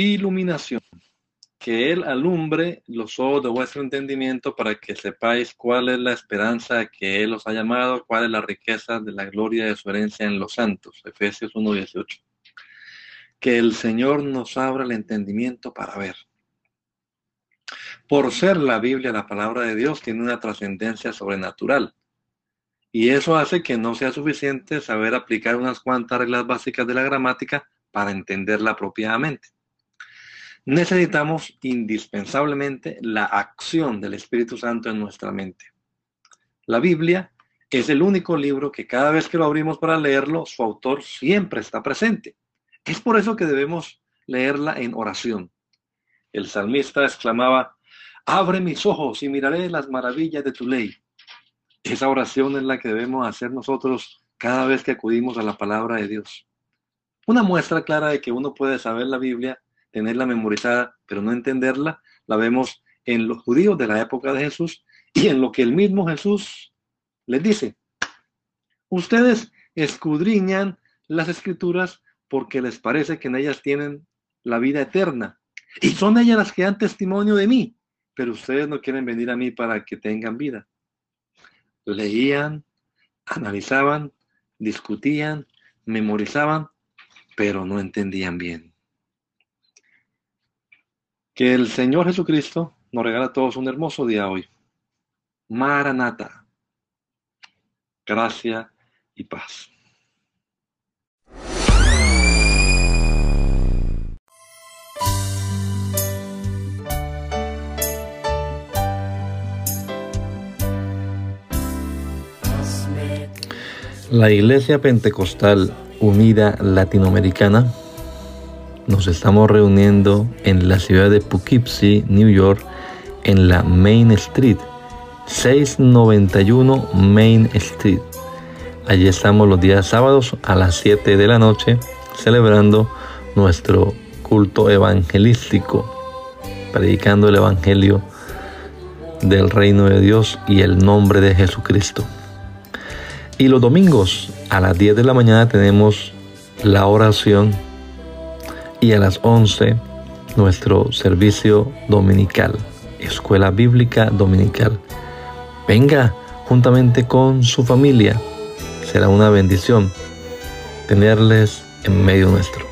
Iluminación, que Él alumbre los ojos de vuestro entendimiento para que sepáis cuál es la esperanza que Él os ha llamado, cuál es la riqueza de la gloria de su herencia en los santos. Efesios 1.18. Que el Señor nos abra el entendimiento para ver. Por ser la Biblia la palabra de Dios, tiene una trascendencia sobrenatural. Y eso hace que no sea suficiente saber aplicar unas cuantas reglas básicas de la gramática para entenderla apropiadamente necesitamos indispensablemente la acción del Espíritu Santo en nuestra mente. La Biblia es el único libro que cada vez que lo abrimos para leerlo, su autor siempre está presente. Es por eso que debemos leerla en oración. El salmista exclamaba, abre mis ojos y miraré las maravillas de tu ley. Esa oración es la que debemos hacer nosotros cada vez que acudimos a la palabra de Dios. Una muestra clara de que uno puede saber la Biblia tenerla memorizada, pero no entenderla, la vemos en los judíos de la época de Jesús y en lo que el mismo Jesús les dice. Ustedes escudriñan las escrituras porque les parece que en ellas tienen la vida eterna. Y son ellas las que dan testimonio de mí, pero ustedes no quieren venir a mí para que tengan vida. Leían, analizaban, discutían, memorizaban, pero no entendían bien. Que el Señor Jesucristo nos regala a todos un hermoso día hoy. Maranata. Gracia y paz. La Iglesia Pentecostal Unida Latinoamericana nos estamos reuniendo en la ciudad de Poughkeepsie, New York, en la Main Street, 691 Main Street. Allí estamos los días sábados a las 7 de la noche celebrando nuestro culto evangelístico, predicando el Evangelio del reino de Dios y el nombre de Jesucristo. Y los domingos a las 10 de la mañana tenemos la oración y a las 11 nuestro servicio dominical, Escuela Bíblica Dominical. Venga juntamente con su familia. Será una bendición tenerles en medio nuestro.